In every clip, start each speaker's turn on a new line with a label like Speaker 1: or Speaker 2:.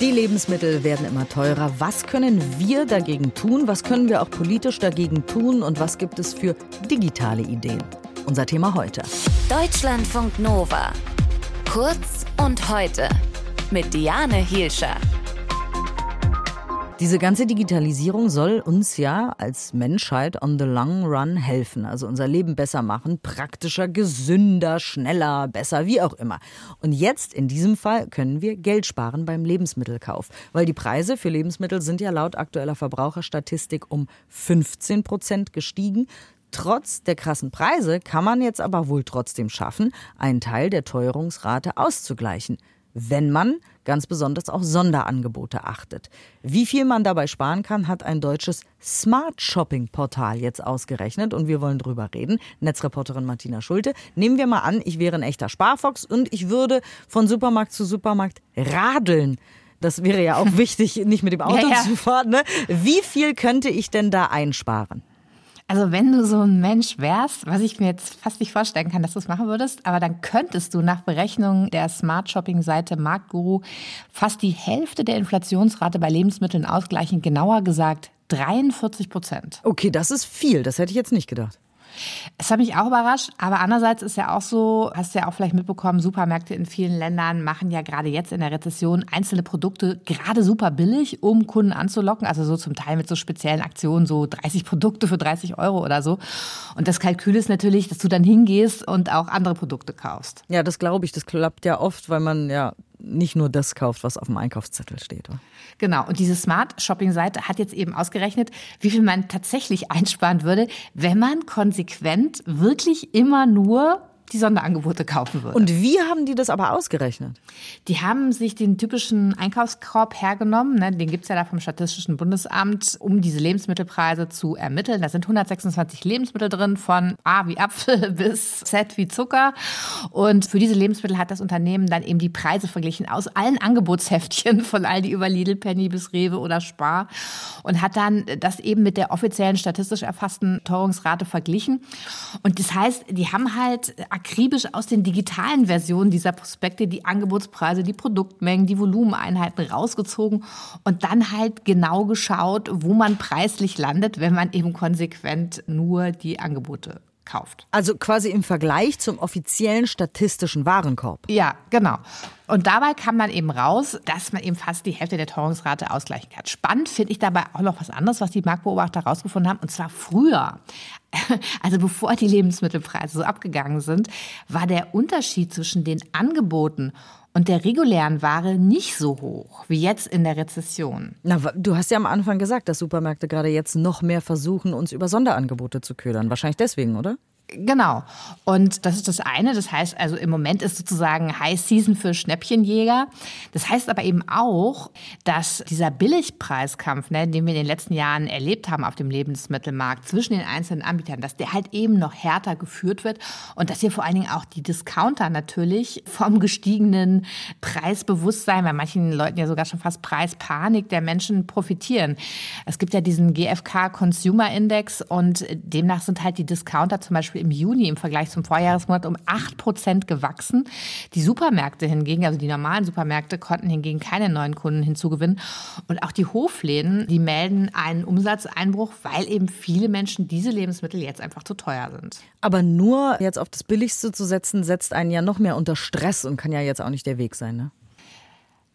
Speaker 1: Die Lebensmittel werden immer teurer. Was können wir dagegen tun? Was können wir auch politisch dagegen tun? Und was gibt es für digitale Ideen? Unser Thema heute.
Speaker 2: Deutschlandfunk Nova. Kurz und heute. Mit Diane Hielscher.
Speaker 1: Diese ganze Digitalisierung soll uns ja als Menschheit on the long run helfen, also unser Leben besser machen, praktischer, gesünder, schneller, besser, wie auch immer. Und jetzt in diesem Fall können wir Geld sparen beim Lebensmittelkauf, weil die Preise für Lebensmittel sind ja laut aktueller Verbraucherstatistik um 15 Prozent gestiegen. Trotz der krassen Preise kann man jetzt aber wohl trotzdem schaffen, einen Teil der Teuerungsrate auszugleichen wenn man ganz besonders auf Sonderangebote achtet. Wie viel man dabei sparen kann, hat ein deutsches Smart Shopping Portal jetzt ausgerechnet und wir wollen drüber reden. Netzreporterin Martina Schulte. Nehmen wir mal an, ich wäre ein echter Sparfox und ich würde von Supermarkt zu Supermarkt radeln. Das wäre ja auch wichtig, nicht mit dem Auto ja, ja. zu fahren. Ne? Wie viel könnte ich denn da einsparen?
Speaker 3: Also wenn du so ein Mensch wärst, was ich mir jetzt fast nicht vorstellen kann, dass du es machen würdest, aber dann könntest du nach Berechnungen der Smart Shopping Seite Marktguru fast die Hälfte der Inflationsrate bei Lebensmitteln ausgleichen, genauer gesagt 43 Prozent.
Speaker 1: Okay, das ist viel, das hätte ich jetzt nicht gedacht.
Speaker 3: Es hat mich auch überrascht, aber andererseits ist ja auch so, hast du ja auch vielleicht mitbekommen, Supermärkte in vielen Ländern machen ja gerade jetzt in der Rezession einzelne Produkte gerade super billig, um Kunden anzulocken. Also so zum Teil mit so speziellen Aktionen, so 30 Produkte für 30 Euro oder so. Und das Kalkül ist natürlich, dass du dann hingehst und auch andere Produkte kaufst.
Speaker 1: Ja, das glaube ich. Das klappt ja oft, weil man ja nicht nur das kauft, was auf dem Einkaufszettel steht. Oder?
Speaker 3: Genau. Und diese Smart Shopping Seite hat jetzt eben ausgerechnet, wie viel man tatsächlich einsparen würde, wenn man konsequent wirklich immer nur die Sonderangebote kaufen würde.
Speaker 1: Und wie haben die das aber ausgerechnet?
Speaker 3: Die haben sich den typischen Einkaufskorb hergenommen, ne, den gibt's ja da vom Statistischen Bundesamt, um diese Lebensmittelpreise zu ermitteln. Da sind 126 Lebensmittel drin, von A wie Apfel bis Z wie Zucker. Und für diese Lebensmittel hat das Unternehmen dann eben die Preise verglichen aus allen Angebotsheftchen von Aldi über Lidl, Penny bis Rewe oder Spar und hat dann das eben mit der offiziellen statistisch erfassten Teuerungsrate verglichen. Und das heißt, die haben halt akribisch aus den digitalen Versionen dieser Prospekte die Angebotspreise, die Produktmengen, die Volumeneinheiten rausgezogen und dann halt genau geschaut, wo man preislich landet, wenn man eben konsequent nur die Angebote kauft.
Speaker 1: Also quasi im Vergleich zum offiziellen statistischen Warenkorb.
Speaker 3: Ja, genau. Und dabei kam dann eben raus, dass man eben fast die Hälfte der Teuerungsrate ausgleichen kann. Spannend finde ich dabei auch noch was anderes, was die Marktbeobachter herausgefunden haben, und zwar früher. Also bevor die Lebensmittelpreise so abgegangen sind, war der Unterschied zwischen den Angeboten und der regulären Ware nicht so hoch wie jetzt in der Rezession.
Speaker 1: Na, du hast ja am Anfang gesagt, dass Supermärkte gerade jetzt noch mehr versuchen, uns über Sonderangebote zu ködern. Wahrscheinlich deswegen, oder?
Speaker 3: Genau. Und das ist das eine. Das heißt also, im Moment ist sozusagen High Season für Schnäppchenjäger. Das heißt aber eben auch, dass dieser Billigpreiskampf, ne, den wir in den letzten Jahren erlebt haben auf dem Lebensmittelmarkt zwischen den einzelnen Anbietern, dass der halt eben noch härter geführt wird und dass hier vor allen Dingen auch die Discounter natürlich vom gestiegenen Preisbewusstsein, bei manchen Leuten ja sogar schon fast Preispanik der Menschen profitieren. Es gibt ja diesen GfK Consumer Index und demnach sind halt die Discounter zum Beispiel im Juni im Vergleich zum Vorjahresmonat um 8 Prozent gewachsen. Die Supermärkte hingegen, also die normalen Supermärkte, konnten hingegen keine neuen Kunden hinzugewinnen. Und auch die Hofläden, die melden einen Umsatzeinbruch, weil eben viele Menschen diese Lebensmittel jetzt einfach zu teuer sind.
Speaker 1: Aber nur jetzt auf das Billigste zu setzen, setzt einen ja noch mehr unter Stress und kann ja jetzt auch nicht der Weg sein, ne?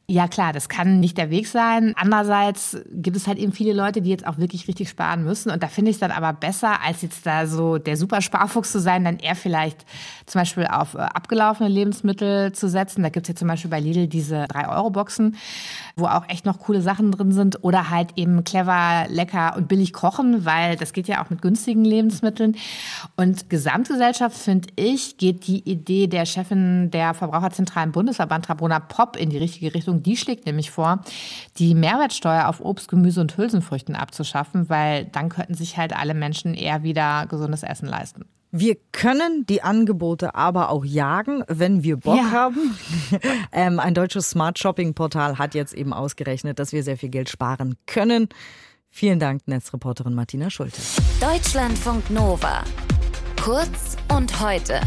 Speaker 3: Ja klar, das kann nicht der Weg sein. Andererseits gibt es halt eben viele Leute, die jetzt auch wirklich richtig sparen müssen. Und da finde ich es dann aber besser, als jetzt da so der super Sparfuchs zu sein, dann eher vielleicht zum Beispiel auf äh, abgelaufene Lebensmittel zu setzen. Da gibt es ja zum Beispiel bei Lidl diese 3-Euro-Boxen, wo auch echt noch coole Sachen drin sind. Oder halt eben clever, lecker und billig kochen, weil das geht ja auch mit günstigen Lebensmitteln. Und Gesamtgesellschaft, finde ich, geht die Idee der Chefin der Verbraucherzentralen Bundesverband Rabona Popp in die richtige Richtung Richtung. Die schlägt nämlich vor, die Mehrwertsteuer auf Obst, Gemüse und Hülsenfrüchten abzuschaffen, weil dann könnten sich halt alle Menschen eher wieder gesundes Essen leisten.
Speaker 1: Wir können die Angebote aber auch jagen, wenn wir Bock ja. haben. ähm, ein deutsches Smart Shopping Portal hat jetzt eben ausgerechnet, dass wir sehr viel Geld sparen können. Vielen Dank, Netzreporterin Martina Schulte.
Speaker 2: Deutschlandfunk Nova. Kurz und heute.